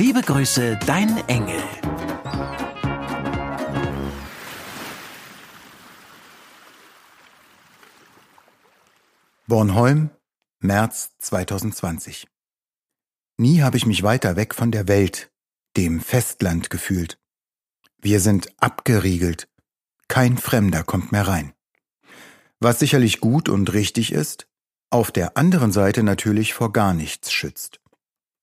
Liebe Grüße, dein Engel. Bornholm, März 2020. Nie habe ich mich weiter weg von der Welt, dem Festland gefühlt. Wir sind abgeriegelt. Kein Fremder kommt mehr rein. Was sicherlich gut und richtig ist, auf der anderen Seite natürlich vor gar nichts schützt.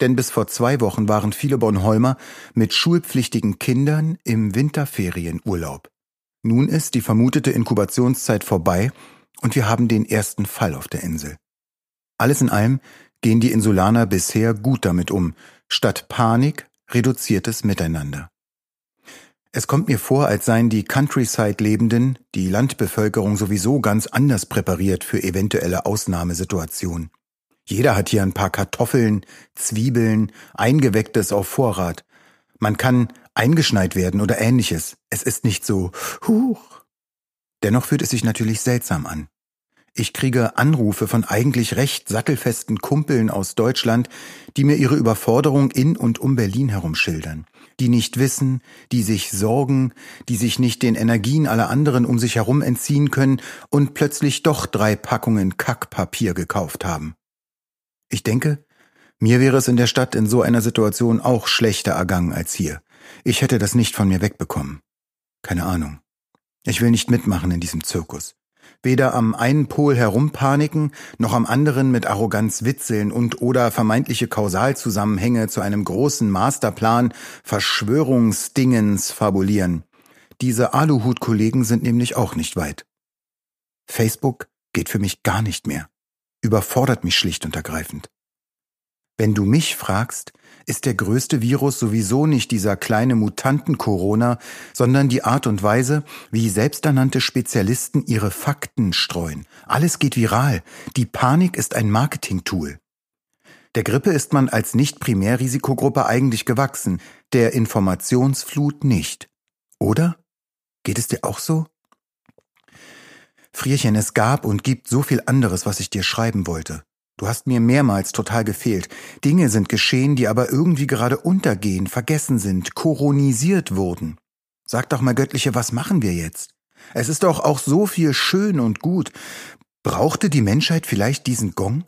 Denn bis vor zwei Wochen waren viele Bornholmer mit schulpflichtigen Kindern im Winterferienurlaub. Nun ist die vermutete Inkubationszeit vorbei und wir haben den ersten Fall auf der Insel. Alles in allem gehen die Insulaner bisher gut damit um. Statt Panik reduziertes Miteinander. Es kommt mir vor, als seien die Countryside-Lebenden, die Landbevölkerung sowieso ganz anders präpariert für eventuelle Ausnahmesituationen. Jeder hat hier ein paar Kartoffeln, Zwiebeln, Eingewecktes auf Vorrat. Man kann eingeschneit werden oder ähnliches. Es ist nicht so, huch. Dennoch fühlt es sich natürlich seltsam an. Ich kriege Anrufe von eigentlich recht sattelfesten Kumpeln aus Deutschland, die mir ihre Überforderung in und um Berlin herum schildern. Die nicht wissen, die sich sorgen, die sich nicht den Energien aller anderen um sich herum entziehen können und plötzlich doch drei Packungen Kackpapier gekauft haben. Ich denke, mir wäre es in der Stadt in so einer Situation auch schlechter ergangen als hier. Ich hätte das nicht von mir wegbekommen. Keine Ahnung. Ich will nicht mitmachen in diesem Zirkus weder am einen Pol herumpaniken, noch am anderen mit Arroganz witzeln und oder vermeintliche Kausalzusammenhänge zu einem großen Masterplan Verschwörungsdingens fabulieren. Diese Aluhut-Kollegen sind nämlich auch nicht weit. Facebook geht für mich gar nicht mehr, überfordert mich schlicht und ergreifend. Wenn du mich fragst, ist der größte Virus sowieso nicht dieser kleine Mutanten-Corona, sondern die Art und Weise, wie selbsternannte Spezialisten ihre Fakten streuen. Alles geht viral. Die Panik ist ein Marketing-Tool. Der Grippe ist man als Nicht-Primärrisikogruppe eigentlich gewachsen, der Informationsflut nicht. Oder? Geht es dir auch so? Frierchen, es gab und gibt so viel anderes, was ich dir schreiben wollte. Du hast mir mehrmals total gefehlt. Dinge sind geschehen, die aber irgendwie gerade untergehen, vergessen sind, koronisiert wurden. Sag doch mal, Göttliche, was machen wir jetzt? Es ist doch auch so viel schön und gut. Brauchte die Menschheit vielleicht diesen Gong?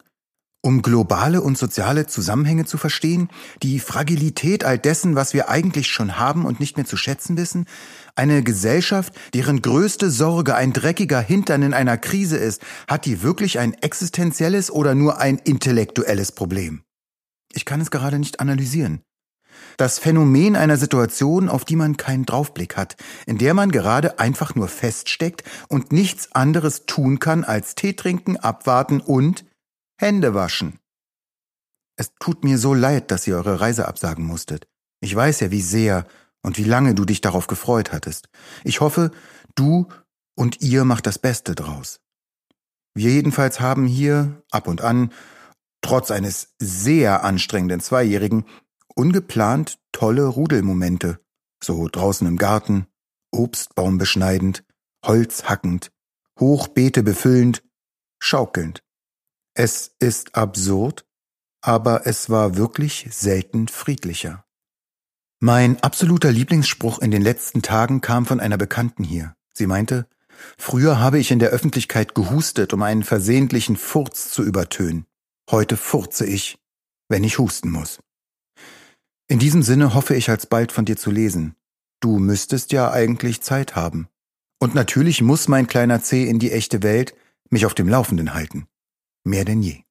Um globale und soziale Zusammenhänge zu verstehen, die Fragilität all dessen, was wir eigentlich schon haben und nicht mehr zu schätzen wissen, eine Gesellschaft, deren größte Sorge ein dreckiger Hintern in einer Krise ist, hat die wirklich ein existenzielles oder nur ein intellektuelles Problem? Ich kann es gerade nicht analysieren. Das Phänomen einer Situation, auf die man keinen Draufblick hat, in der man gerade einfach nur feststeckt und nichts anderes tun kann als Tee trinken, abwarten und Hände waschen. Es tut mir so leid, dass ihr eure Reise absagen musstet. Ich weiß ja, wie sehr und wie lange du dich darauf gefreut hattest. Ich hoffe, du und ihr macht das Beste draus. Wir jedenfalls haben hier ab und an, trotz eines sehr anstrengenden Zweijährigen, ungeplant tolle Rudelmomente, so draußen im Garten, Obstbaum beschneidend, Holz hackend, Hochbeete befüllend, schaukelnd. Es ist absurd, aber es war wirklich selten friedlicher. Mein absoluter Lieblingsspruch in den letzten Tagen kam von einer Bekannten hier. Sie meinte, früher habe ich in der Öffentlichkeit gehustet, um einen versehentlichen Furz zu übertönen. Heute furze ich, wenn ich husten muss. In diesem Sinne hoffe ich alsbald von dir zu lesen. Du müsstest ja eigentlich Zeit haben. Und natürlich muss mein kleiner C in die echte Welt mich auf dem Laufenden halten mehr denn je.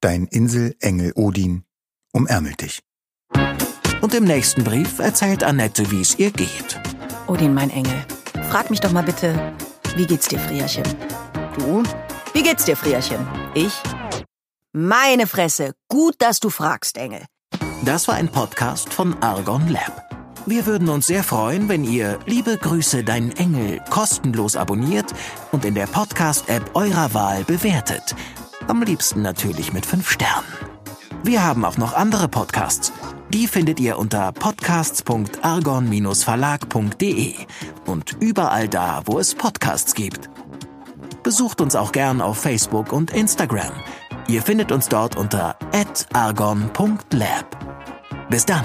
Dein Inselengel Odin umärmelt dich. Und im nächsten Brief erzählt Annette, wie es ihr geht. Odin, mein Engel, frag mich doch mal bitte, wie geht's dir, Frierchen? Du? Wie geht's dir, Frierchen? Ich? Meine Fresse, gut, dass du fragst, Engel. Das war ein Podcast von Argon Lab. Wir würden uns sehr freuen, wenn ihr Liebe Grüße, dein Engel kostenlos abonniert und in der Podcast-App eurer Wahl bewertet. Am liebsten natürlich mit 5 Sternen. Wir haben auch noch andere Podcasts. Die findet ihr unter podcasts.argon-verlag.de und überall da, wo es Podcasts gibt. Besucht uns auch gern auf Facebook und Instagram. Ihr findet uns dort unter argon.lab. Bis dann.